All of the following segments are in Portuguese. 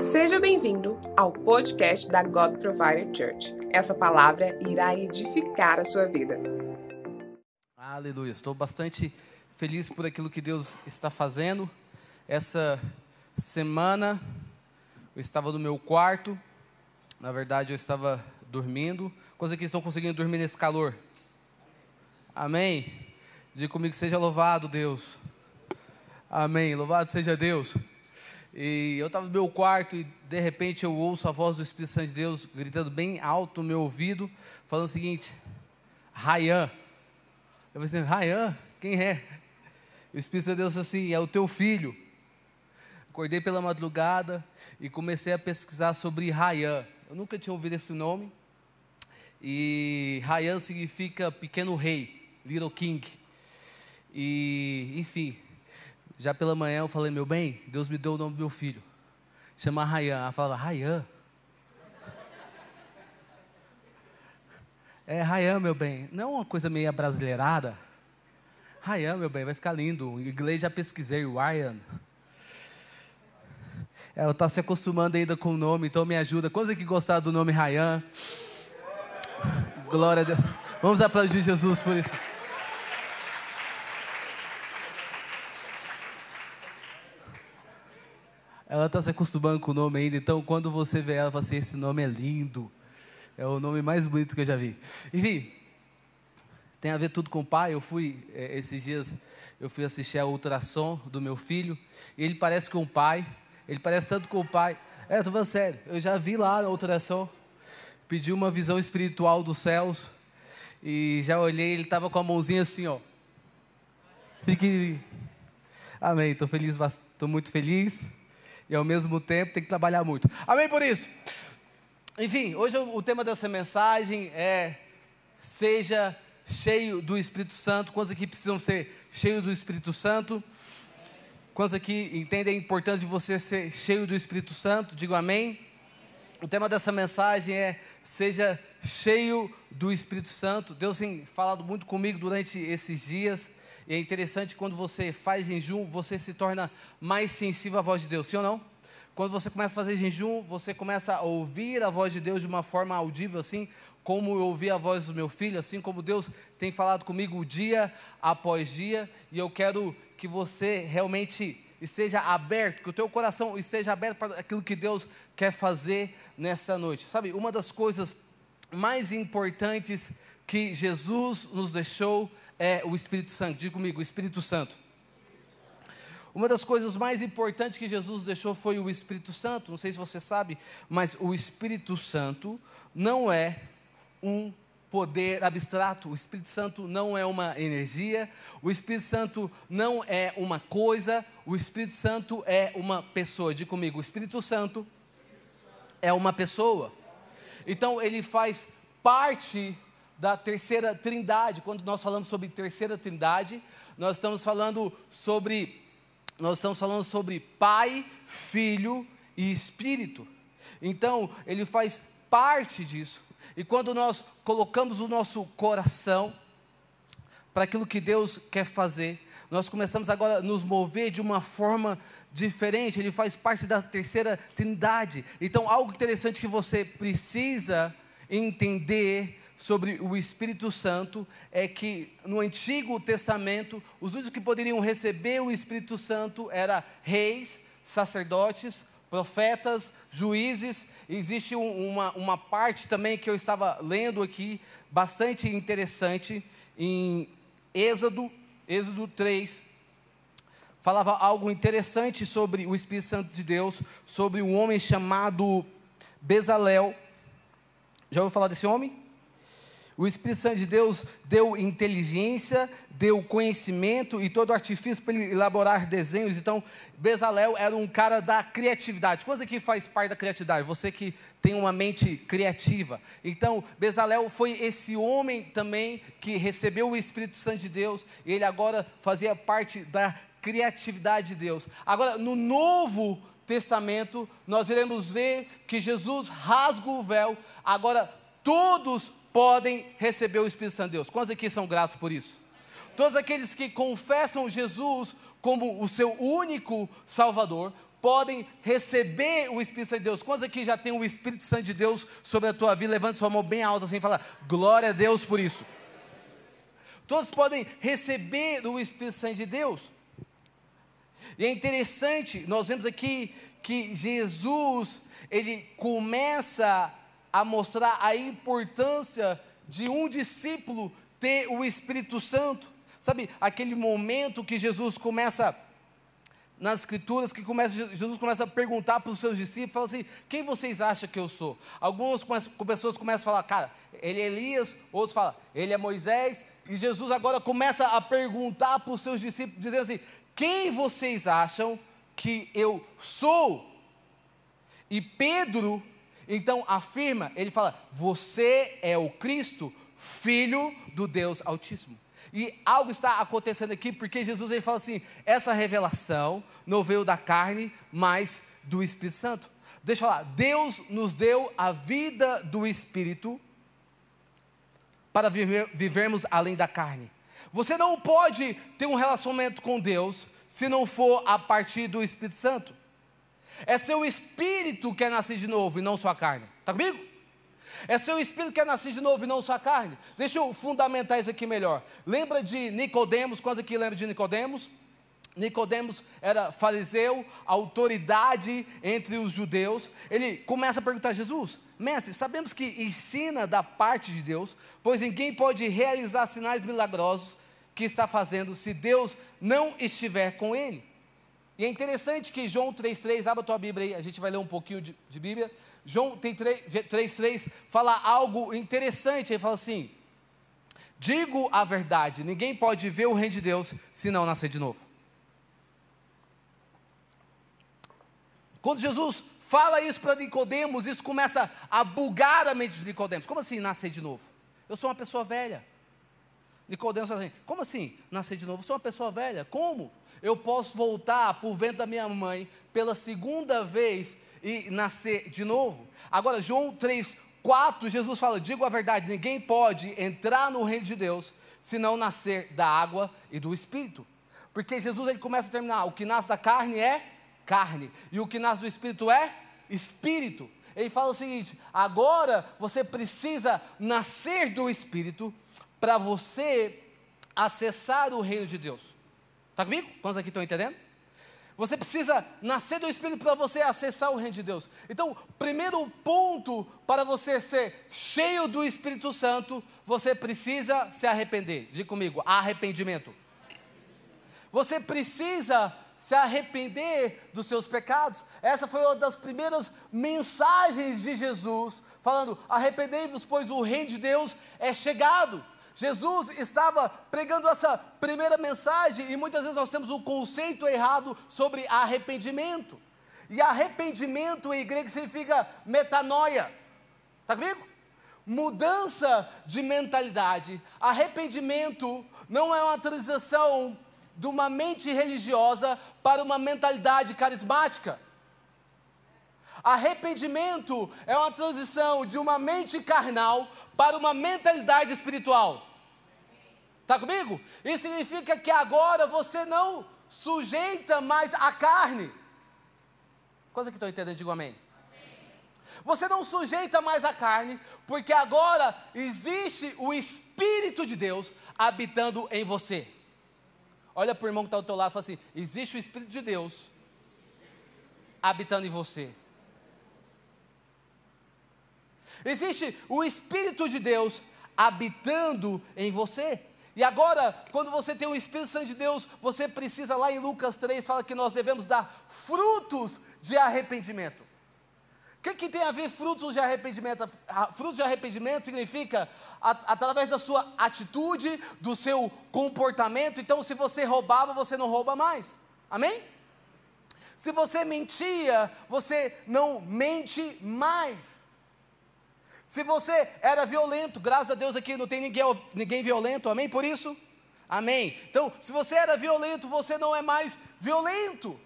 Seja bem-vindo ao podcast da God Provider Church. Essa palavra irá edificar a sua vida. Aleluia. Estou bastante feliz por aquilo que Deus está fazendo. Essa semana eu estava no meu quarto. Na verdade, eu estava dormindo. Coisa que estão conseguindo dormir nesse calor. Amém. Diga comigo, seja louvado Deus. Amém. Louvado seja Deus. E eu estava no meu quarto e de repente eu ouço a voz do Espírito Santo de Deus gritando bem alto no meu ouvido, falando o seguinte: Rayan. Eu falei assim: Rayan? Quem é? O Espírito Santo de Deus assim: é o teu filho. Acordei pela madrugada e comecei a pesquisar sobre Rayan. Eu nunca tinha ouvido esse nome. E Rayan significa pequeno rei, little king. E, enfim, já pela manhã eu falei, meu bem, Deus me deu o nome do meu filho. Chama Rayan. Ela falava, Rayan? É Rayan, meu bem. Não é uma coisa meio brasileirada? Rayan, meu bem, vai ficar lindo. Em inglês já pesquisei, Ryan. Ela está se acostumando ainda com o nome, então me ajuda. Quantos que gostaram do nome Rayan? Glória a Deus. Vamos aplaudir Jesus por isso. Ela está se acostumando com o nome ainda, então quando você vê ela, fala assim: esse nome é lindo. É o nome mais bonito que eu já vi. Enfim, tem a ver tudo com o pai. Eu fui, é, esses dias, eu fui assistir a ultrassom do meu filho, e ele parece com o pai, ele parece tanto com o pai. É, estou falando sério, eu já vi lá na ultrassom, pedi uma visão espiritual dos céus, e já olhei, ele estava com a mãozinha assim, ó. Fique. Amém, estou feliz, estou muito feliz e ao mesmo tempo tem que trabalhar muito. Amém por isso? Enfim, hoje o tema dessa mensagem é seja cheio do Espírito Santo. Quantos aqui precisam ser cheios do Espírito Santo? Quantos aqui entendem a importância de você ser cheio do Espírito Santo? Digo amém. O tema dessa mensagem é seja cheio do Espírito Santo. Deus tem falado muito comigo durante esses dias. E é interessante quando você faz jejum, você se torna mais sensível à voz de Deus, sim ou não? Quando você começa a fazer jejum, você começa a ouvir a voz de Deus de uma forma audível, assim como eu ouvi a voz do meu filho, assim como Deus tem falado comigo dia após dia, e eu quero que você realmente esteja aberto, que o teu coração esteja aberto para aquilo que Deus quer fazer nesta noite. Sabe, uma das coisas mais importantes que Jesus nos deixou é o Espírito Santo. Diga comigo, o Espírito Santo. Uma das coisas mais importantes que Jesus deixou foi o Espírito Santo. Não sei se você sabe, mas o Espírito Santo não é um poder abstrato. O Espírito Santo não é uma energia. O Espírito Santo não é uma coisa. O Espírito Santo é uma pessoa. Diga comigo, o Espírito Santo é uma pessoa. Então ele faz parte da terceira trindade. Quando nós falamos sobre terceira trindade, nós estamos falando sobre nós estamos falando sobre Pai, Filho e Espírito. Então, ele faz parte disso. E quando nós colocamos o nosso coração para aquilo que Deus quer fazer, nós começamos agora a nos mover de uma forma diferente, ele faz parte da terceira trindade. Então, algo interessante que você precisa entender sobre o Espírito Santo é que no Antigo Testamento, os únicos que poderiam receber o Espírito Santo eram reis, sacerdotes, profetas, juízes. Existe um, uma, uma parte também que eu estava lendo aqui, bastante interessante, em Êxodo, Êxodo 3, falava algo interessante sobre o Espírito Santo de Deus, sobre um homem chamado Bezalel. Já ouviu falar desse homem? O Espírito Santo de Deus deu inteligência, deu conhecimento e todo artifício para ele elaborar desenhos. Então, Bezalel era um cara da criatividade. Coisa que faz parte da criatividade, você que tem uma mente criativa. Então, Bezalel foi esse homem também que recebeu o Espírito Santo de Deus, e ele agora fazia parte da criatividade de Deus. Agora, no Novo Testamento, nós iremos ver que Jesus rasga o véu, agora todos podem receber o Espírito Santo de Deus. Quantos aqui são gratos por isso? Todos aqueles que confessam Jesus como o seu único Salvador, podem receber o Espírito Santo de Deus? Quantos aqui já tem o Espírito Santo de Deus sobre a tua vida? Levante sua mão bem alta assim e fala: Glória a Deus por isso. Todos podem receber o Espírito Santo de Deus. E é interessante, nós vemos aqui que Jesus, ele começa a mostrar a importância de um discípulo ter o Espírito Santo. Sabe, aquele momento que Jesus começa nas escrituras que começa, Jesus começa a perguntar para os seus discípulos, fala assim: quem vocês acham que eu sou? Algumas pessoas começam a falar, cara, ele é Elias, outros falam, ele é Moisés, e Jesus agora começa a perguntar para os seus discípulos, dizendo assim: quem vocês acham que eu sou? E Pedro, então, afirma, ele fala: Você é o Cristo, filho do Deus Altíssimo. E algo está acontecendo aqui, porque Jesus ele fala assim: essa revelação não veio da carne, mas do Espírito Santo. Deixa eu falar, Deus nos deu a vida do Espírito para viver, vivermos além da carne. Você não pode ter um relacionamento com Deus se não for a partir do Espírito Santo. É seu espírito que é nascer de novo e não sua carne. Está comigo? É seu espírito que é nascer de novo e não sua carne. Deixa eu fundamentar isso aqui melhor. Lembra de Nicodemos? Quantos aqui lembram de Nicodemos? Nicodemos era fariseu, autoridade entre os judeus. Ele começa a perguntar a Jesus: Mestre, sabemos que ensina da parte de Deus, pois ninguém pode realizar sinais milagrosos que está fazendo se Deus não estiver com ele. E é interessante que João 3,3, abra a tua Bíblia aí, a gente vai ler um pouquinho de, de Bíblia. João 3,3 fala algo interessante, ele fala assim: Digo a verdade, ninguém pode ver o reino de Deus se não nascer de novo. Quando Jesus fala isso para Nicodemos, isso começa a bugar a mente de Nicodemos. Como assim nascer de novo? Eu sou uma pessoa velha. Nicodemos fala assim: como assim nascer de novo? Sou uma pessoa velha. Como? Eu posso voltar para o ventre da minha mãe pela segunda vez e nascer de novo? Agora, João 3, 4, Jesus fala: digo a verdade, ninguém pode entrar no reino de Deus se não nascer da água e do Espírito. Porque Jesus ele começa a terminar: o que nasce da carne é carne, e o que nasce do Espírito é Espírito. Ele fala o seguinte: agora você precisa nascer do Espírito para você acessar o reino de Deus. Está comigo? Quantos aqui estão entendendo? Você precisa nascer do Espírito para você acessar o reino de Deus. Então, primeiro ponto para você ser cheio do Espírito Santo, você precisa se arrepender. Diga comigo, arrependimento. Você precisa se arrepender dos seus pecados. Essa foi uma das primeiras mensagens de Jesus, falando: arrependei-vos, pois o reino de Deus é chegado. Jesus estava pregando essa primeira mensagem e muitas vezes nós temos um conceito errado sobre arrependimento. E arrependimento em grego significa metanoia. Está comigo? Mudança de mentalidade. Arrependimento não é uma transição de uma mente religiosa para uma mentalidade carismática. Arrependimento é uma transição de uma mente carnal para uma mentalidade espiritual. Está comigo? Isso significa que agora você não sujeita mais a carne. Coisa que estão entendendo, digo amém. Você não sujeita mais a carne, porque agora existe o Espírito de Deus habitando em você. Olha para o irmão que está ao teu lado e fala assim: existe o Espírito de Deus habitando em você. Existe o Espírito de Deus habitando em você. E agora, quando você tem o Espírito Santo de Deus, você precisa, lá em Lucas 3, fala que nós devemos dar frutos de arrependimento. O que, que tem a ver frutos de arrependimento? Frutos de arrependimento significa através da sua atitude, do seu comportamento. Então, se você roubava, você não rouba mais. Amém? Se você mentia, você não mente mais. Se você era violento, graças a Deus aqui não tem ninguém, ninguém violento, amém? Por isso, amém. Então, se você era violento, você não é mais violento.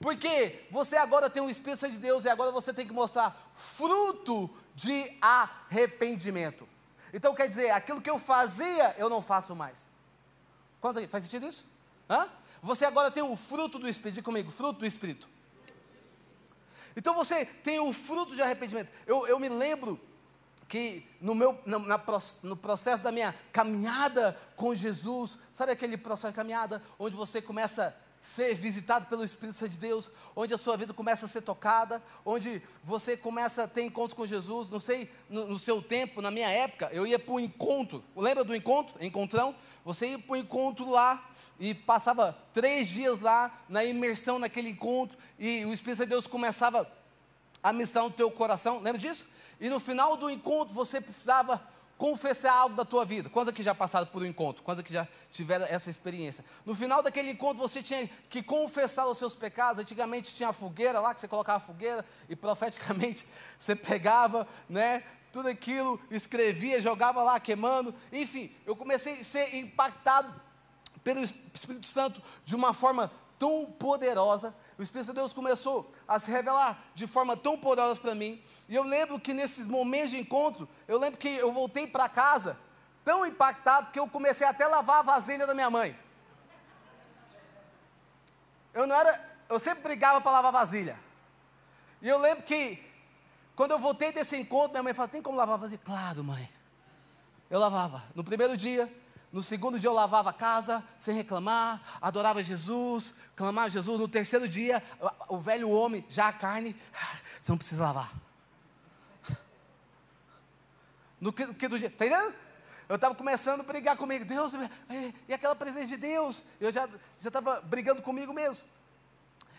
Porque você agora tem o Espírito de Deus e agora você tem que mostrar fruto de arrependimento. Então quer dizer, aquilo que eu fazia, eu não faço mais. Faz sentido isso? Hã? Você agora tem o fruto do Espírito, diga comigo, fruto do Espírito. Então você tem o fruto de arrependimento. Eu, eu me lembro que no, meu, na, no processo da minha caminhada com Jesus, sabe aquele processo de caminhada onde você começa a ser visitado pelo Espírito Santo de Deus, onde a sua vida começa a ser tocada, onde você começa a ter encontros com Jesus. Não sei, no, no seu tempo, na minha época, eu ia para o encontro. Lembra do encontro? Encontrão? Você ia para o encontro lá e passava três dias lá na imersão naquele encontro e o Espírito de Deus começava a missão no teu coração. Lembra disso? E no final do encontro você precisava confessar algo da tua vida. Quantos aqui já passaram por um encontro? Quantos aqui já tiveram essa experiência? No final daquele encontro você tinha que confessar os seus pecados. Antigamente tinha a fogueira lá, que você colocava a fogueira e profeticamente você pegava, né? Tudo aquilo, escrevia, jogava lá queimando. Enfim, eu comecei a ser impactado pelo Espírito Santo de uma forma tão poderosa. O Espírito de Deus começou a se revelar de forma tão poderosa para mim. E eu lembro que nesses momentos de encontro, eu lembro que eu voltei para casa tão impactado que eu comecei até a lavar a vasilha da minha mãe. Eu não era, eu sempre brigava para lavar vasilha. E eu lembro que quando eu voltei desse encontro, minha mãe falou: "Tem como lavar vasilha?" Claro, mãe. Eu lavava. No primeiro dia, no segundo dia eu lavava a casa sem reclamar, adorava Jesus, clamava Jesus. No terceiro dia, o velho homem, já a carne, você não precisa lavar. No do dia, tá entendendo? Eu estava começando a brigar comigo, Deus, e aquela presença de Deus, eu já estava brigando comigo mesmo.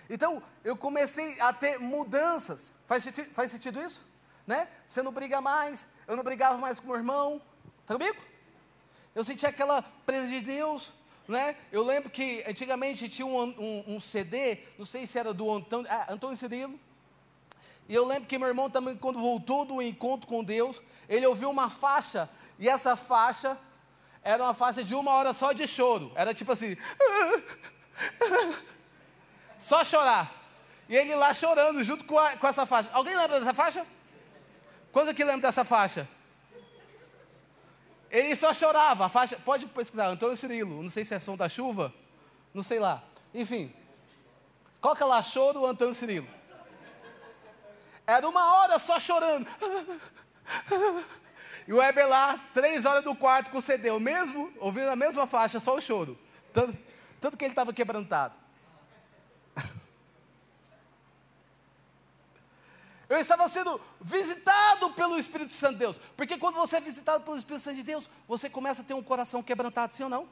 Então, eu comecei a ter mudanças. Faz, faz sentido isso? Né? Você não briga mais, eu não brigava mais com meu irmão. Está comigo? Eu senti aquela presença de Deus. Né? Eu lembro que antigamente tinha um, um, um CD, não sei se era do Antônio, ah, Antônio Cirilo, e eu lembro que meu irmão também, quando voltou do encontro com Deus, ele ouviu uma faixa, e essa faixa era uma faixa de uma hora só de choro. Era tipo assim. só chorar. E ele lá chorando junto com, a, com essa faixa. Alguém lembra dessa faixa? Quantos aqui lembra dessa faixa? Ele só chorava. A faixa, pode pesquisar, Antônio Cirilo. Não sei se é som da chuva. Não sei lá. Enfim. Que é lá choro, Antônio Cirilo? Era uma hora só chorando. E o Weber lá, três horas do quarto com o CD, o mesmo, ouvindo a mesma faixa, só o choro. Tanto, tanto que ele estava quebrantado. Eu estava sendo visitado pelo Espírito Santo de Deus. Porque quando você é visitado pelo Espírito Santo de Deus, você começa a ter um coração quebrantado, sim ou não?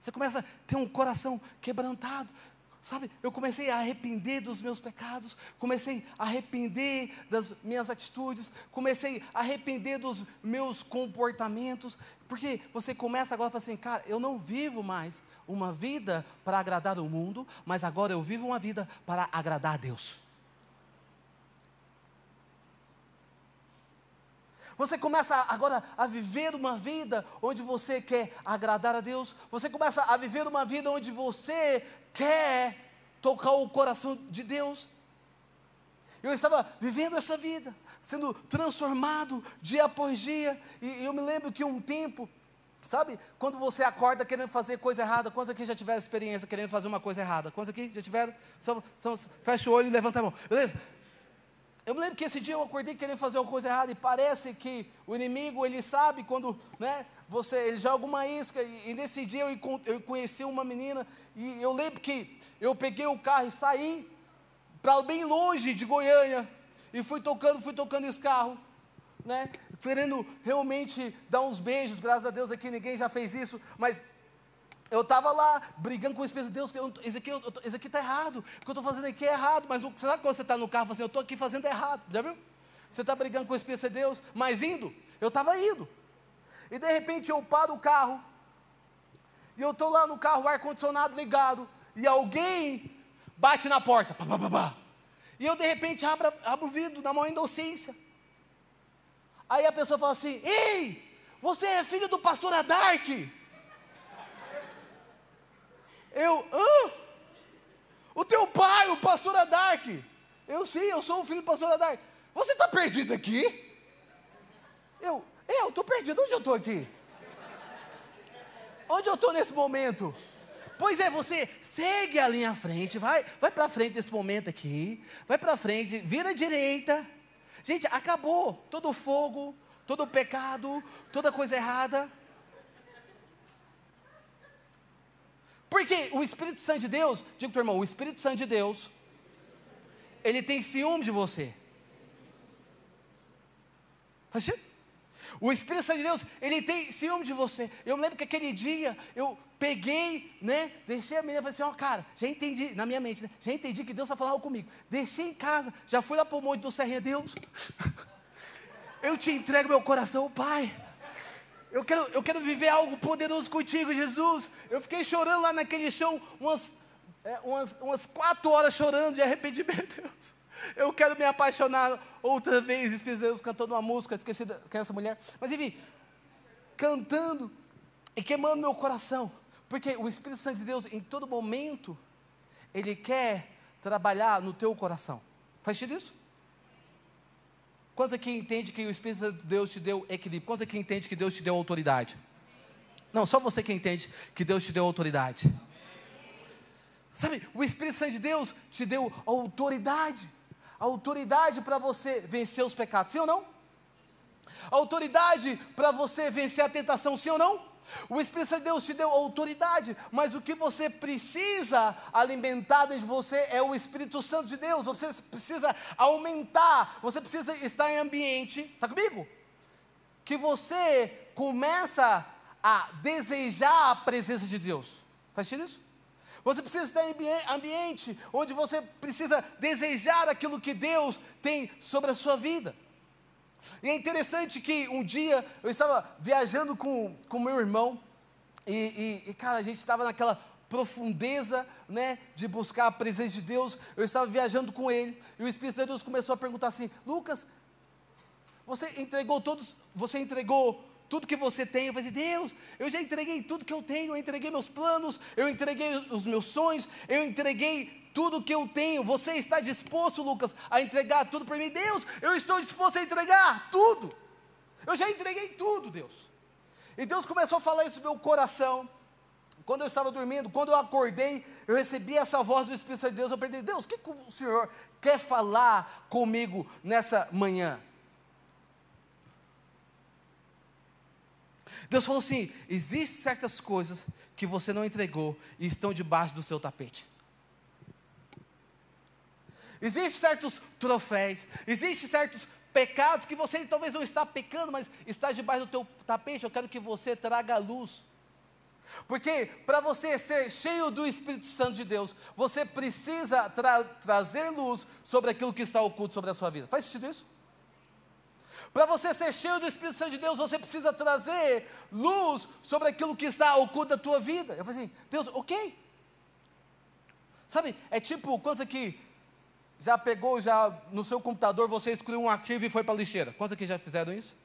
Você começa a ter um coração quebrantado. Sabe, eu comecei a arrepender dos meus pecados, comecei a arrepender das minhas atitudes, comecei a arrepender dos meus comportamentos, porque você começa agora a falar assim, cara, eu não vivo mais uma vida para agradar o mundo, mas agora eu vivo uma vida para agradar a Deus. Você começa agora a viver uma vida onde você quer agradar a Deus. Você começa a viver uma vida onde você quer tocar o coração de Deus. Eu estava vivendo essa vida, sendo transformado dia após dia. E eu me lembro que um tempo, sabe, quando você acorda querendo fazer coisa errada, quantos aqui já tiveram experiência querendo fazer uma coisa errada? Quantos aqui já tiveram? Só, só, fecha o olho e levanta a mão. Beleza? Eu me lembro que esse dia eu acordei querendo fazer uma coisa errada e parece que o inimigo, ele sabe quando, né, você, ele joga uma isca e, e nesse dia eu, eu conheci uma menina e eu lembro que eu peguei o carro e saí para bem longe de Goiânia e fui tocando, fui tocando esse carro, né, querendo realmente dar uns beijos, graças a Deus aqui ninguém já fez isso, mas eu estava lá brigando com o Espírito de Deus, isso aqui, isso aqui está errado, o que eu estou fazendo aqui é errado, mas você sabe quando você está no carro, assim, eu estou aqui fazendo errado, já viu? Você está brigando com o Espírito de Deus, mas indo, eu estava indo, e de repente eu paro o carro, e eu estou lá no carro, ar-condicionado ligado, e alguém bate na porta, pá, pá, pá. e eu de repente abro, abro o vidro na maior inocência, aí a pessoa fala assim, ei, você é filho do pastor Adarque, eu, hã? O teu pai, o pastor Adark. Eu sim, eu sou o filho do pastor Adark. Você está perdido aqui? Eu, eu estou perdido. Onde eu estou aqui? Onde eu estou nesse momento? Pois é, você segue a linha à frente, vai, vai para frente nesse momento aqui, vai para frente, vira à direita. Gente, acabou todo o fogo, todo o pecado, toda coisa errada. Porque o Espírito Santo de Deus, diga para o irmão, o Espírito Santo de Deus, ele tem ciúme de você. O Espírito Santo de Deus, ele tem ciúme de você. Eu me lembro que aquele dia eu peguei, né? Deixei a menina e falei assim: ó, oh, cara, já entendi, na minha mente, né? Já entendi que Deus está falando comigo. Deixei em casa, já fui lá para o monte do Serrinha, Deus. Eu te entrego meu coração, Pai. Eu quero, eu quero viver algo poderoso contigo, Jesus. Eu fiquei chorando lá naquele chão umas, é, umas, umas quatro horas chorando de arrependimento, Deus. Eu quero me apaixonar outra vez. Espírito Deus cantando uma música, esqueci da, quem é mulher. Mas enfim, cantando e queimando meu coração. Porque o Espírito Santo de Deus, em todo momento, ele quer trabalhar no teu coração. Faz sentido isso? Quantos aqui entende que o Espírito Santo de Deus te deu equilíbrio? Quantos aqui entende que Deus te deu autoridade? Não, só você que entende que Deus te deu autoridade. Sabe, o Espírito Santo de Deus te deu autoridade autoridade para você vencer os pecados, sim ou não? Autoridade para você vencer a tentação, sim ou não? O Espírito Santo de Deus te deu autoridade, mas o que você precisa alimentar dentro de você é o Espírito Santo de Deus. Você precisa aumentar, você precisa estar em ambiente, está comigo? Que você começa a desejar a presença de Deus. Faz sentido isso? Você precisa estar em ambiente onde você precisa desejar aquilo que Deus tem sobre a sua vida. E é interessante que um dia eu estava viajando com o meu irmão, e, e, e, cara, a gente estava naquela profundeza, né, de buscar a presença de Deus. Eu estava viajando com ele, e o Espírito de Deus começou a perguntar assim: Lucas, você entregou todos, você entregou tudo que você tem. Eu falei, Deus, eu já entreguei tudo que eu tenho, eu entreguei meus planos, eu entreguei os meus sonhos, eu entreguei tudo que eu tenho. Você está disposto, Lucas, a entregar tudo para mim? Deus, eu estou disposto a entregar tudo. Eu já entreguei tudo, Deus. E Deus começou a falar isso no meu coração. Quando eu estava dormindo, quando eu acordei, eu recebi essa voz do Espírito de Deus. Eu perguntei, Deus, o que, que o Senhor quer falar comigo nessa manhã? Deus falou assim: existem certas coisas que você não entregou e estão debaixo do seu tapete. Existem certos troféus, existem certos pecados que você talvez não está pecando, mas está debaixo do teu tapete. Eu quero que você traga luz. Porque para você ser cheio do Espírito Santo de Deus, você precisa tra trazer luz sobre aquilo que está oculto sobre a sua vida. Faz sentido isso? Para você ser cheio do Espírito Santo de Deus, você precisa trazer luz sobre aquilo que está oculto da tua vida. Eu falei assim, Deus, ok. Sabe, é tipo, quantos aqui já pegou, já no seu computador, você excluiu um arquivo e foi para a lixeira? Quantos aqui já fizeram isso?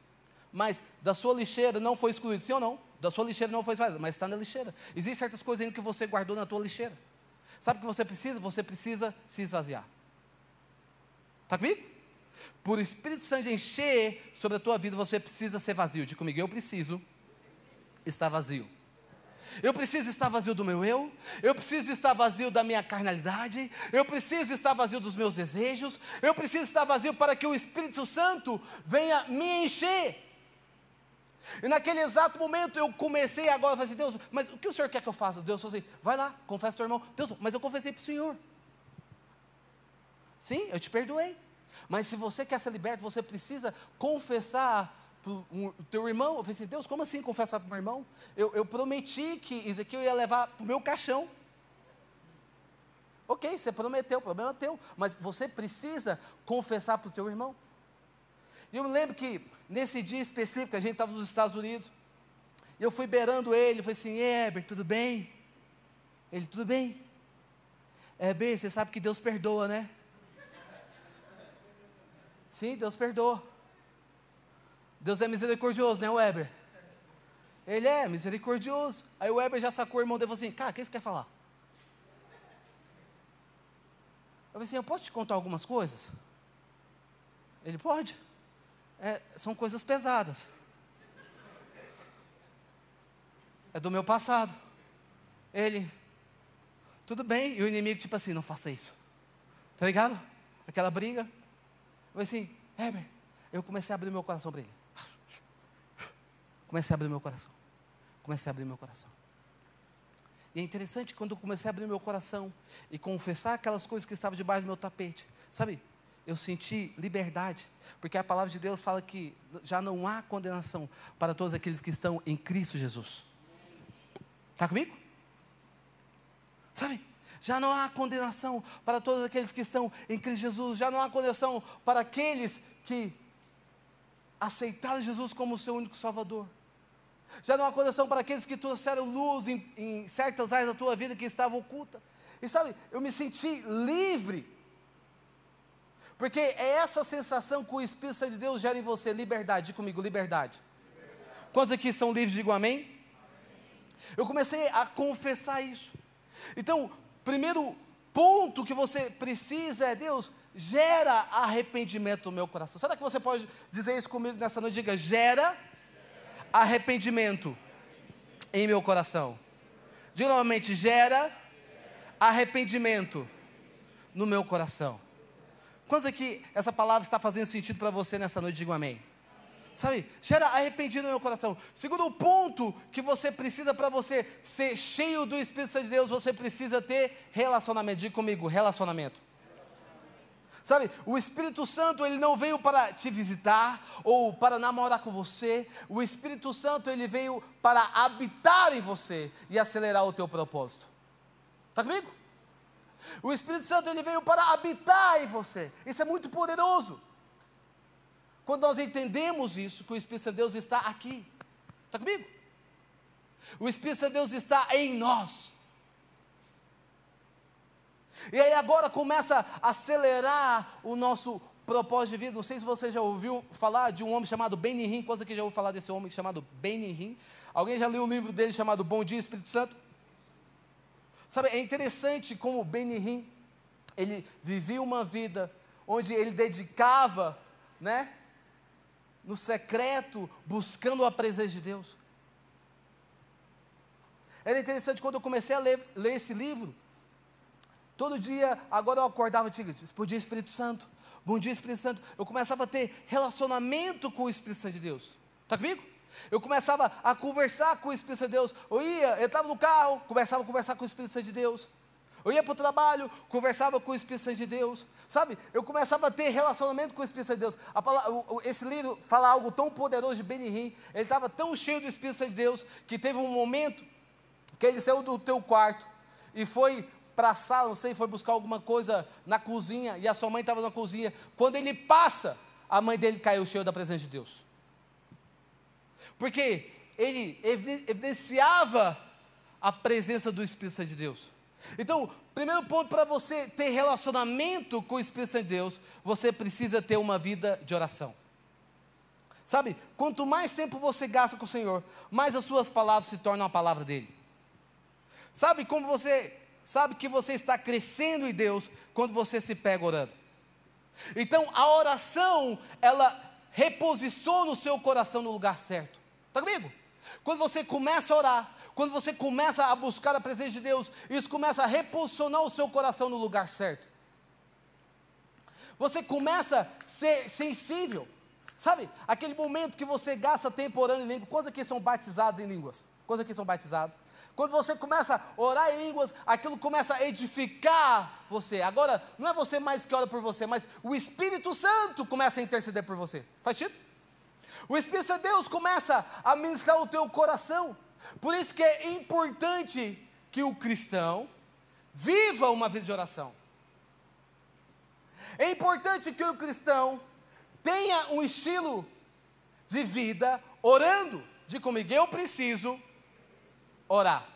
Mas da sua lixeira não foi excluído, sim ou não? Da sua lixeira não foi excluído, mas está na lixeira. Existem certas coisas ainda que você guardou na tua lixeira. Sabe o que você precisa? Você precisa se esvaziar. Está comigo? Por Espírito Santo encher sobre a tua vida, você precisa ser vazio. Diga comigo, eu preciso estar vazio. Eu preciso estar vazio do meu eu, eu preciso estar vazio da minha carnalidade, eu preciso estar vazio dos meus desejos, eu preciso estar vazio para que o Espírito Santo venha me encher. E naquele exato momento eu comecei agora, falei assim, Deus, mas o que o Senhor quer que eu faça? Deus falou assim, vai lá, confessa teu irmão. Deus, mas eu confessei para o Senhor. Sim, eu te perdoei. Mas se você quer ser liberto, você precisa confessar para o teu irmão. Eu falei assim, Deus, como assim confessar para o meu irmão? Eu, eu prometi que Ezequiel ia levar para o meu caixão. Ok, você prometeu, o problema é teu. Mas você precisa confessar para o teu irmão. E eu me lembro que nesse dia específico, a gente estava nos Estados Unidos. E eu fui beirando ele, falei assim, Heber, tudo bem? Ele, tudo bem? Heber, você sabe que Deus perdoa, né? Sim, Deus perdoa. Deus é misericordioso, né, Weber? Ele é misericordioso. Aí o Weber já sacou o irmão dele e falou assim: Cara, o que você quer falar? Eu falei assim: Eu posso te contar algumas coisas? Ele pode. É, são coisas pesadas. É do meu passado. Ele, Tudo bem. E o inimigo, tipo assim, não faça isso. Tá ligado? Aquela briga. Eu falei assim, Heber, eu comecei a abrir meu coração para ele. Comecei a abrir meu coração. Comecei a abrir meu coração. E é interessante quando eu comecei a abrir meu coração e confessar aquelas coisas que estavam debaixo do meu tapete. Sabe, eu senti liberdade, porque a palavra de Deus fala que já não há condenação para todos aqueles que estão em Cristo Jesus. Está comigo? Sabe? Já não há condenação para todos aqueles que estão em Cristo Jesus, já não há condenação para aqueles que aceitaram Jesus como seu único Salvador. Já não há condenação para aqueles que trouxeram luz em, em certas áreas da tua vida que estavam ocultas. E sabe, eu me senti livre porque é essa sensação que o Espírito Santo de Deus gera em você, liberdade. Diga comigo, liberdade. liberdade. Quantos aqui são livres? Digo amém? amém. Eu comecei a confessar isso. Então, primeiro ponto que você precisa é, Deus, gera arrependimento no meu coração. Será que você pode dizer isso comigo nessa noite? Diga, gera arrependimento em meu coração. Diga novamente, gera arrependimento no meu coração. Quantos aqui essa palavra está fazendo sentido para você nessa noite? Diga amém. Sabe, gera arrependido no meu coração. Segundo ponto que você precisa para você ser cheio do Espírito Santo de Deus, você precisa ter relacionamento. Diga comigo, relacionamento. Sabe, o Espírito Santo, ele não veio para te visitar ou para namorar com você. O Espírito Santo, ele veio para habitar em você e acelerar o teu propósito. Está comigo? O Espírito Santo ele veio para habitar em você. Isso é muito poderoso. Quando nós entendemos isso, que o Espírito Santo de Deus está aqui. Está comigo? O Espírito Santo de Deus está em nós. E aí agora começa a acelerar o nosso propósito de vida. Não sei se você já ouviu falar de um homem chamado Benihim. Quantos aqui já ouviu falar desse homem chamado Benihim? Alguém já leu o livro dele chamado Bom Dia Espírito Santo? Sabe, é interessante como Benihim, ele vivia uma vida onde ele dedicava, né, no secreto, buscando a presença de Deus. Era interessante quando eu comecei a ler, ler esse livro, todo dia, agora eu acordava e tinha, bom dia Espírito Santo, bom dia Espírito Santo, eu começava a ter relacionamento com o Espírito Santo de Deus, está comigo? Eu começava a conversar com o Espírito Santo de Deus. Eu ia, eu estava no carro, começava a conversar com o Espírito Santo de Deus. Eu ia para o trabalho, conversava com o Espírito Santo de Deus. Sabe? Eu começava a ter relacionamento com o Espírito Santo de Deus. Palavra, esse livro fala algo tão poderoso de Benihim. Ele estava tão cheio do Espírito Santo de Deus que teve um momento que ele saiu do teu quarto e foi para a sala, não sei, foi buscar alguma coisa na cozinha e a sua mãe estava na cozinha. Quando ele passa, a mãe dele caiu cheio da presença de Deus porque ele evidenciava a presença do Espírito Santo de Deus. Então, primeiro ponto para você ter relacionamento com o Espírito Santo de Deus, você precisa ter uma vida de oração. Sabe, quanto mais tempo você gasta com o Senhor, mais as suas palavras se tornam a palavra dele. Sabe como você sabe que você está crescendo em Deus quando você se pega orando? Então, a oração, ela reposiciona o seu coração no lugar certo. Está comigo? Quando você começa a orar, quando você começa a buscar a presença de Deus, isso começa a reposicionar o seu coração no lugar certo. Você começa a ser sensível. Sabe? Aquele momento que você gasta tempo orando em línguas. Quantos aqui são batizados em línguas? Quantos aqui são batizados? Quando você começa a orar em línguas, aquilo começa a edificar você. Agora, não é você mais que ora por você, mas o Espírito Santo começa a interceder por você. Faz sentido? O Espírito de Deus começa a ministrar o teu coração. Por isso que é importante que o cristão viva uma vida de oração. É importante que o cristão tenha um estilo de vida orando. De comigo, eu preciso orar.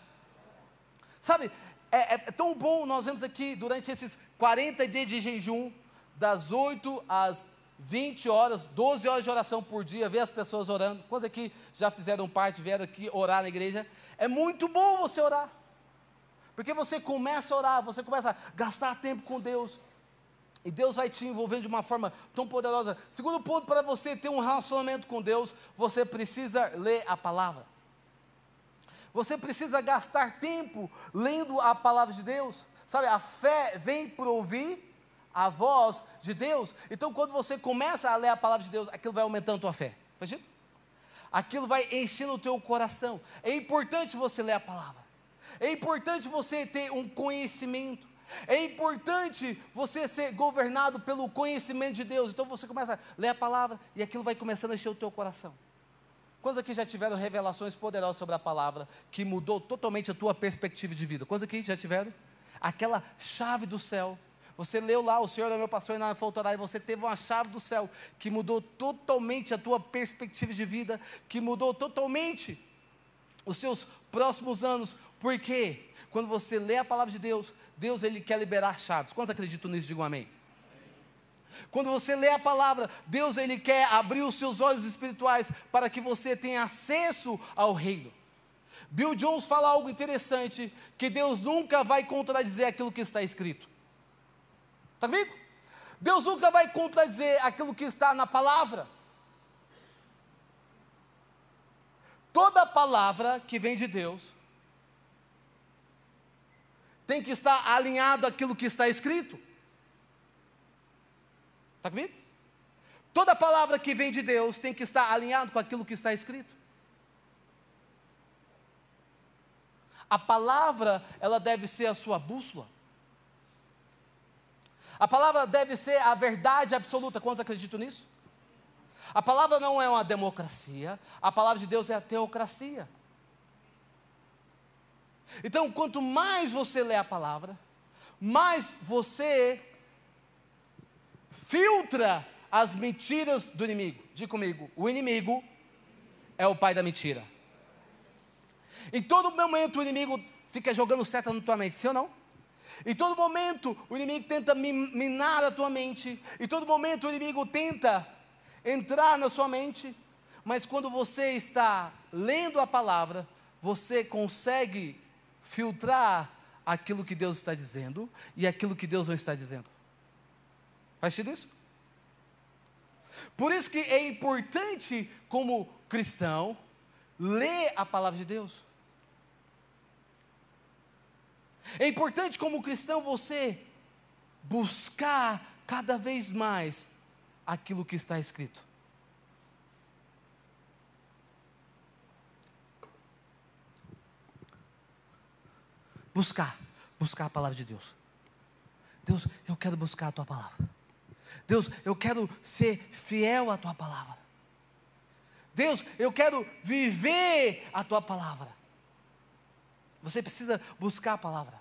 Sabe, é, é, tão bom nós vemos aqui durante esses 40 dias de jejum, das 8 às 20 horas, 12 horas de oração por dia, ver as pessoas orando. Quantos aqui já fizeram parte, vieram aqui orar na igreja? É muito bom você orar. Porque você começa a orar, você começa a gastar tempo com Deus. E Deus vai te envolvendo de uma forma tão poderosa. Segundo ponto, para você ter um relacionamento com Deus, você precisa ler a palavra. Você precisa gastar tempo lendo a palavra de Deus. Sabe, a fé vem por ouvir a voz de Deus. Então, quando você começa a ler a palavra de Deus, aquilo vai aumentando a tua fé. Sentido? Aquilo vai enchendo o teu coração. É importante você ler a palavra. É importante você ter um conhecimento. É importante você ser governado pelo conhecimento de Deus. Então você começa a ler a palavra e aquilo vai começando a encher o teu coração. Quantos aqui já tiveram revelações poderosas sobre a palavra que mudou totalmente a tua perspectiva de vida? Quantos aqui já tiveram? Aquela chave do céu. Você leu lá, o Senhor é meu pastor e não faltará, e você teve uma chave do céu que mudou totalmente a tua perspectiva de vida, que mudou totalmente os seus próximos anos. Por quê? Quando você lê a palavra de Deus, Deus ele quer liberar chaves. Quantos acreditam nisso? Digam amém. Quando você lê a palavra, Deus ele quer abrir os seus olhos espirituais para que você tenha acesso ao reino. Bill Jones fala algo interessante, que Deus nunca vai contradizer aquilo que está escrito. Está comigo? Deus nunca vai contradizer aquilo que está na palavra. Toda palavra que vem de Deus tem que estar alinhado àquilo que está escrito. Está comigo? Toda palavra que vem de Deus tem que estar alinhado com aquilo que está escrito. A palavra, ela deve ser a sua bússola. A palavra deve ser a verdade absoluta. Quantos acreditam nisso? A palavra não é uma democracia, a palavra de Deus é a teocracia. Então, quanto mais você lê a palavra, mais você filtra as mentiras do inimigo. Diga comigo: o inimigo é o pai da mentira. Em todo momento o inimigo fica jogando seta na tua mente, sim ou não? Em todo momento o inimigo tenta minar a tua mente. Em todo momento o inimigo tenta entrar na sua mente. Mas quando você está lendo a palavra, você consegue filtrar aquilo que Deus está dizendo e aquilo que Deus não está dizendo. Faz sentido isso? Por isso que é importante, como cristão, ler a palavra de Deus. É importante, como cristão, você buscar cada vez mais aquilo que está escrito. Buscar, buscar a palavra de Deus. Deus, eu quero buscar a tua palavra. Deus, eu quero ser fiel à tua palavra. Deus, eu quero viver a tua palavra. Você precisa buscar a palavra.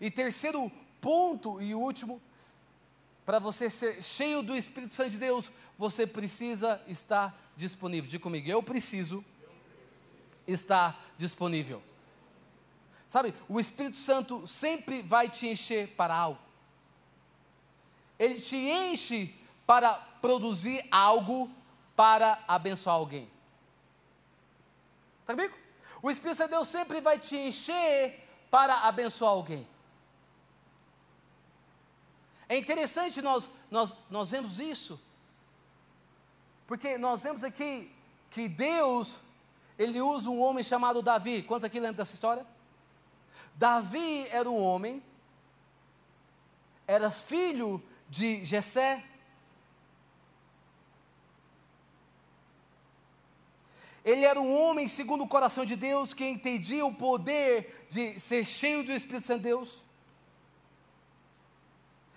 E terceiro ponto e último, para você ser cheio do Espírito Santo de Deus, você precisa estar disponível. Diga comigo, eu preciso estar disponível. Sabe, o Espírito Santo sempre vai te encher para algo. Ele te enche para produzir algo para abençoar alguém. Está comigo? O Espírito de Deus sempre vai te encher para abençoar alguém. É interessante nós, nós, nós vemos isso, porque nós vemos aqui que Deus, ele usa um homem chamado Davi. Quantos aqui lembram dessa história? Davi era um homem, era filho de Jessé. Ele era um homem segundo o coração de Deus, que entendia o poder de ser cheio do Espírito Santo de Deus.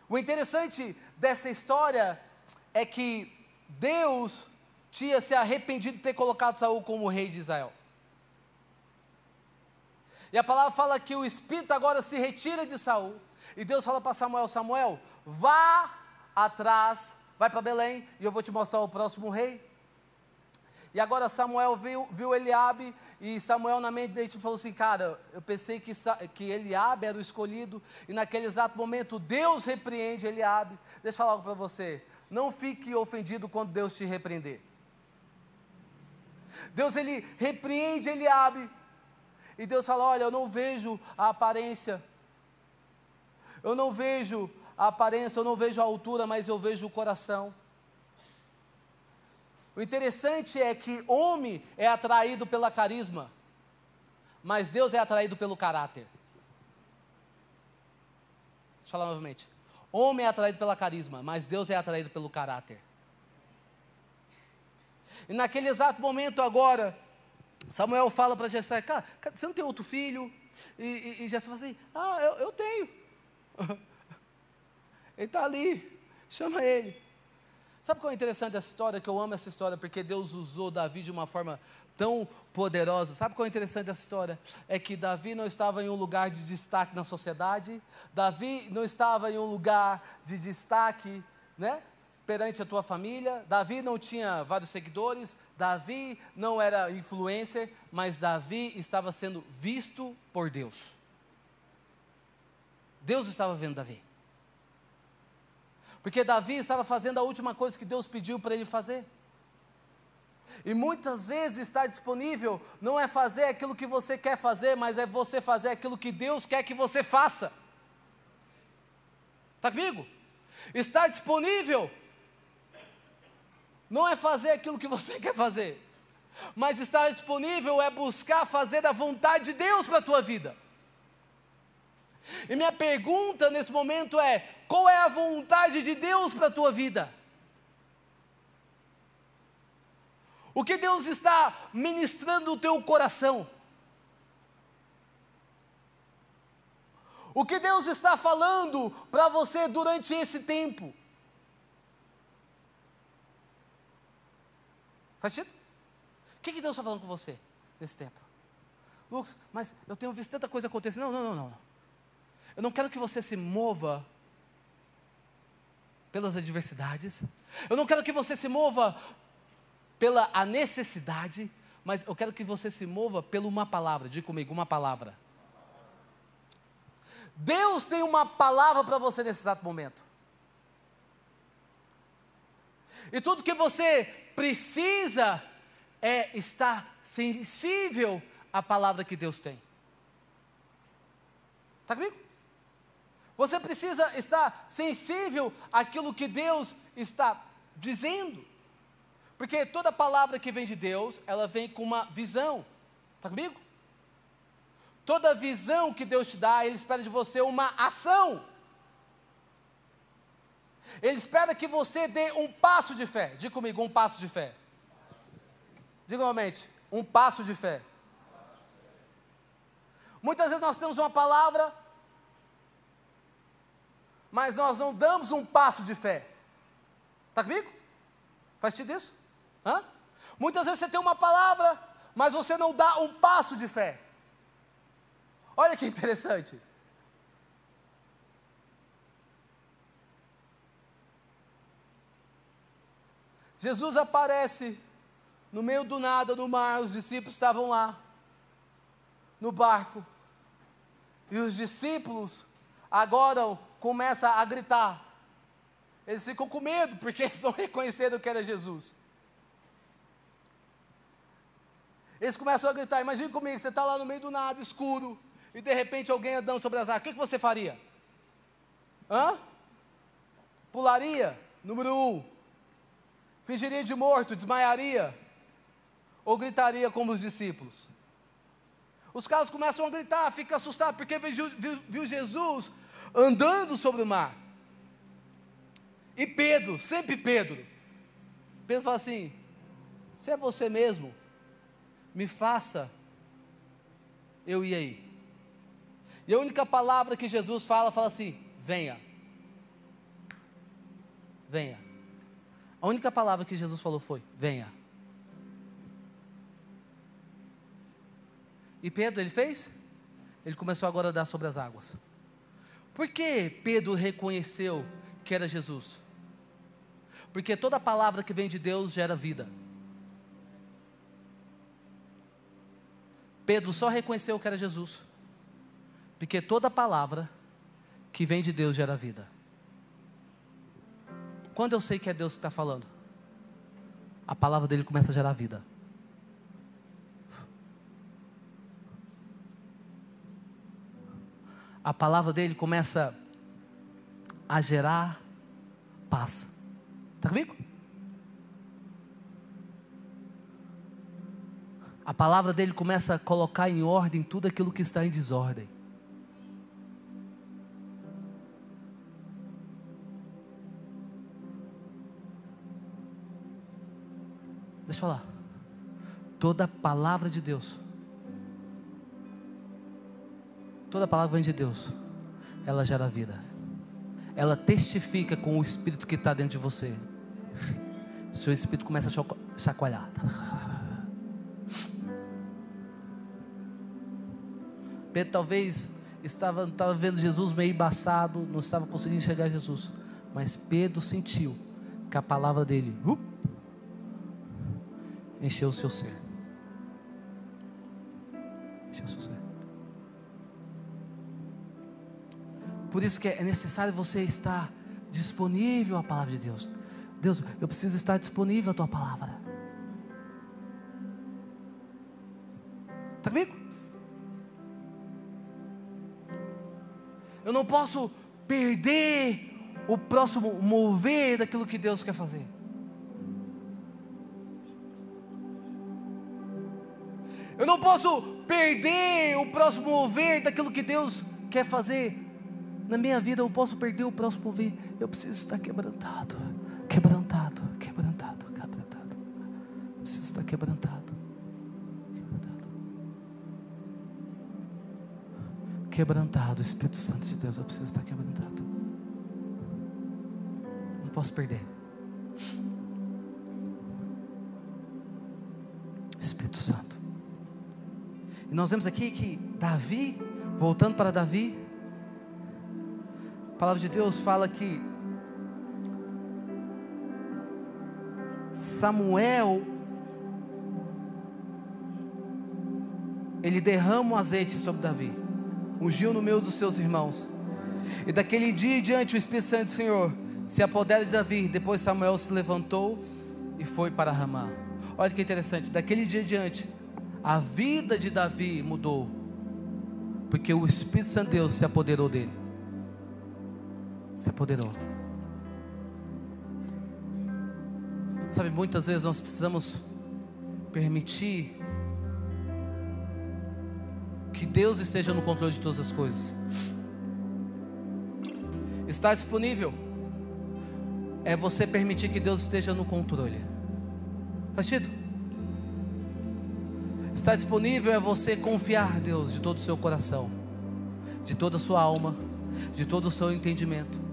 O interessante dessa história é que Deus tinha se arrependido de ter colocado Saul como rei de Israel. E a palavra fala que o espírito agora se retira de Saul. E Deus fala para Samuel: Samuel, vá atrás, vai para Belém e eu vou te mostrar o próximo rei. E agora Samuel viu, viu Eliabe e Samuel na mente dele falou assim, cara, eu pensei que, que Eliabe era o escolhido e naquele exato momento Deus repreende Eliabe. Deixa eu falar algo para você, não fique ofendido quando Deus te repreender. Deus ele repreende Eliabe e Deus fala, olha, eu não vejo a aparência, eu não vejo a aparência, eu não vejo a altura, mas eu vejo o coração. O interessante é que homem é atraído pela carisma, mas Deus é atraído pelo caráter. Deixa eu falar novamente. Homem é atraído pela carisma, mas Deus é atraído pelo caráter. E naquele exato momento agora, Samuel fala para Jessé, cara, você não tem outro filho? E, e, e Jessé fala assim, ah, eu, eu tenho. ele está ali, chama ele. Sabe qual é interessante essa história? Que eu amo essa história, porque Deus usou Davi de uma forma tão poderosa. Sabe qual é interessante dessa história? É que Davi não estava em um lugar de destaque na sociedade, Davi não estava em um lugar de destaque, né? Perante a tua família, Davi não tinha vários seguidores, Davi não era influencer, mas Davi estava sendo visto por Deus. Deus estava vendo Davi. Porque Davi estava fazendo a última coisa que Deus pediu para ele fazer. E muitas vezes está disponível, não é fazer aquilo que você quer fazer, mas é você fazer aquilo que Deus quer que você faça. Está comigo? Está disponível, não é fazer aquilo que você quer fazer, mas está disponível é buscar fazer a vontade de Deus para a tua vida. E minha pergunta nesse momento é: qual é a vontade de Deus para a tua vida? O que Deus está ministrando no teu coração? O que Deus está falando para você durante esse tempo? Faz sentido? O que, que Deus está falando com você nesse tempo? Lucas, mas eu tenho visto tanta coisa acontecer. Não, não, não, não. Eu não quero que você se mova pelas adversidades. Eu não quero que você se mova pela a necessidade, mas eu quero que você se mova pela uma palavra. Diga comigo, uma palavra. Deus tem uma palavra para você nesse exato momento. E tudo que você precisa é estar sensível à palavra que Deus tem. Está comigo? Você precisa estar sensível àquilo que Deus está dizendo. Porque toda palavra que vem de Deus, ela vem com uma visão. Está comigo? Toda visão que Deus te dá, Ele espera de você uma ação. Ele espera que você dê um passo de fé. Diga comigo, um passo de fé. Diga novamente, um passo de fé. Muitas vezes nós temos uma palavra, mas nós não damos um passo de fé. Está comigo? Faz sentido isso? Hã? Muitas vezes você tem uma palavra, mas você não dá um passo de fé. Olha que interessante. Jesus aparece no meio do nada no mar, os discípulos estavam lá, no barco, e os discípulos agora começam a gritar. Eles ficam com medo, porque eles não reconheceram que era Jesus. Eles começam a gritar. Imagine comigo, você está lá no meio do nada, escuro, e de repente alguém andando sobre as águas. O que, que você faria? Hã? Pularia? Número um. Fingiria de morto, desmaiaria? Ou gritaria como os discípulos? Os caras começam a gritar, ficam assustados, porque viu, viu, viu Jesus andando sobre o mar. E Pedro, sempre Pedro. Pedro fala assim: se é você mesmo, me faça eu ir aí. E a única palavra que Jesus fala, fala assim: venha. Venha. A única palavra que Jesus falou foi: venha. E Pedro, ele fez? Ele começou agora a dar sobre as águas. Por que Pedro reconheceu que era Jesus? Porque toda palavra que vem de Deus gera vida. Pedro só reconheceu que era Jesus, porque toda palavra que vem de Deus gera vida. Quando eu sei que é Deus que está falando, a palavra dele começa a gerar vida. A palavra dele começa a gerar paz. Está comigo? a palavra dele começa a colocar em ordem tudo aquilo que está em desordem. Deixa eu falar. Toda palavra de Deus, toda palavra vem de Deus, ela gera vida. Ela testifica com o espírito que está dentro de você. O seu espírito começa a chacoalhar. Pedro talvez estava, estava vendo Jesus meio embaçado, não estava conseguindo enxergar Jesus. Mas Pedro sentiu que a palavra dele uh, encheu o seu ser. Por isso que é necessário você estar disponível à palavra de Deus. Deus, eu preciso estar disponível à tua palavra. Está comigo? Eu não posso perder o próximo mover daquilo que Deus quer fazer. Eu não posso perder o próximo mover daquilo que Deus quer fazer. Na minha vida eu posso perder o próximo mover. Eu preciso estar quebrantado, quebrantado, quebrantado, quebrantado. Eu preciso estar quebrantado, quebrantado. Quebrantado, Espírito Santo de Deus, eu preciso estar quebrantado. Não posso perder. Espírito Santo. E nós vemos aqui que Davi, voltando para Davi, a palavra de Deus fala que Samuel ele derrama o azeite sobre Davi, ungiu no meio dos seus irmãos. E daquele dia em diante o Espírito Santo do Senhor se apodera de Davi. Depois Samuel se levantou e foi para Ramá. Olha que interessante, daquele dia em diante a vida de Davi mudou, porque o Espírito Santo de Deus se apoderou dele. Se apoderou. Sabe, muitas vezes nós precisamos permitir que Deus esteja no controle de todas as coisas. Estar disponível é você permitir que Deus esteja no controle. Faz sentido? Estar disponível é você confiar a Deus de todo o seu coração, de toda a sua alma, de todo o seu entendimento.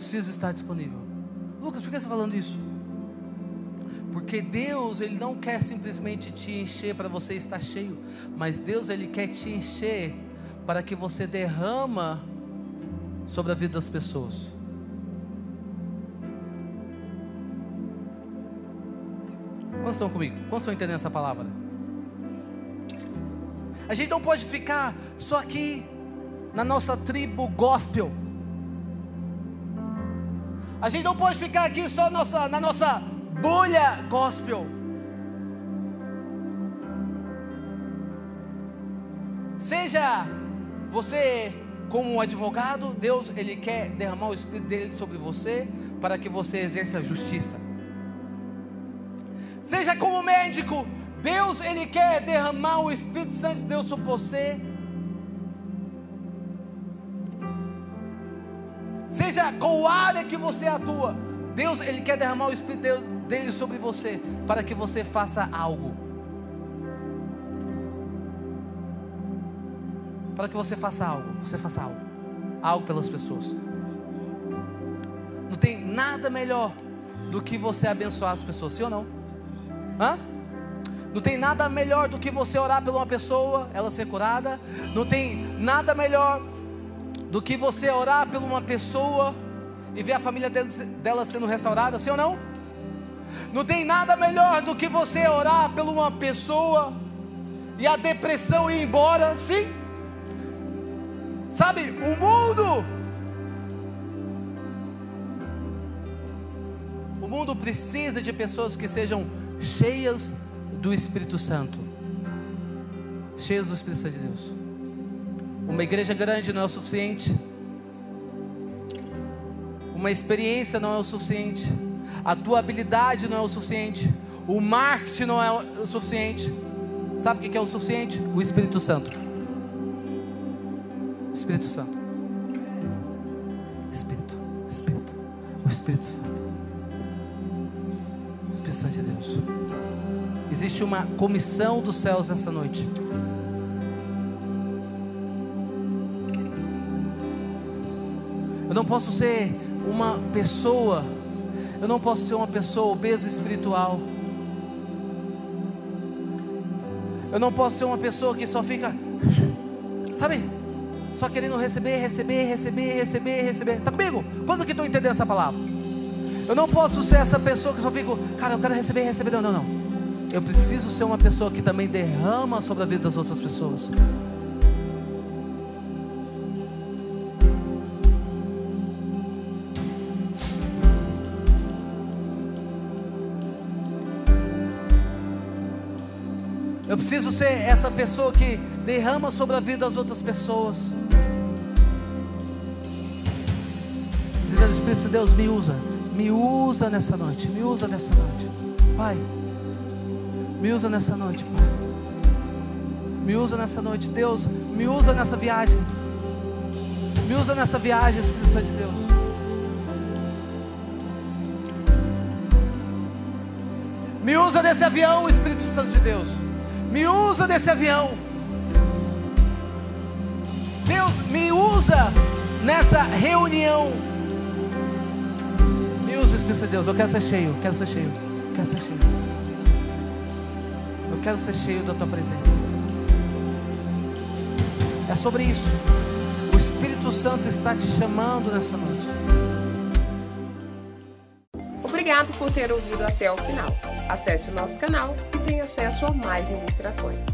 Preciso estar disponível. Lucas, por que você está falando isso? Porque Deus, Ele não quer simplesmente te encher para você estar cheio, mas Deus, Ele quer te encher para que você derrama sobre a vida das pessoas. Quantos estão comigo? Quantos estão entendendo essa palavra? A gente não pode ficar só aqui na nossa tribo gospel. A gente não pode ficar aqui só nossa, na nossa bolha gospel. Seja você como um advogado, Deus ele quer derramar o espírito dele sobre você para que você exerça a justiça. Seja como médico, Deus ele quer derramar o Espírito Santo de Deus sobre você. Seja qual área que você atua, Deus ele quer derramar o Espírito dele sobre você para que você faça algo. Para que você faça algo, você faça algo, algo pelas pessoas. Não tem nada melhor do que você abençoar as pessoas, sim ou não? Hã? Não tem nada melhor do que você orar por uma pessoa, ela ser curada. Não tem nada melhor do que você orar por uma pessoa e ver a família dela sendo restaurada, sim ou não? Não tem nada melhor do que você orar por uma pessoa e a depressão ir embora, sim? Sabe, o mundo, o mundo precisa de pessoas que sejam cheias do Espírito Santo. Cheias do Espírito Santo de Deus. Uma igreja grande não é o suficiente. Uma experiência não é o suficiente. A tua habilidade não é o suficiente. O marketing não é o suficiente. Sabe o que é o suficiente? O Espírito Santo. Espírito Santo. Espírito, Espírito, o Espírito Santo. O Espírito Santo de Deus. Existe uma comissão dos céus essa noite. Eu não posso ser uma pessoa, eu não posso ser uma pessoa obesa espiritual. Eu não posso ser uma pessoa que só fica, sabe, só querendo receber, receber, receber, receber, receber. Está comigo? Quantos aqui estão entendendo essa palavra? Eu não posso ser essa pessoa que só fica, cara, eu quero receber, receber. Não, não, não. Eu preciso ser uma pessoa que também derrama sobre a vida das outras pessoas. Eu preciso ser essa pessoa que derrama sobre a vida das outras pessoas. Dizendo, Espírito de Deus, me usa, me usa nessa noite, me usa nessa noite, Pai. Me usa nessa noite, Pai. Me usa nessa noite, Deus. Me usa nessa viagem. Me usa nessa viagem, Espírito Santo de Deus. Me usa nesse avião, Espírito Santo de Deus. Me usa nesse avião. Deus, me usa nessa reunião. Me usa, Espírito de Deus. Eu quero ser cheio, quero ser cheio, quero ser cheio. Eu quero ser cheio da tua presença. É sobre isso. O Espírito Santo está te chamando nessa noite. Obrigado por ter ouvido até o final. Acesse o nosso canal e tenha acesso a mais ministrações.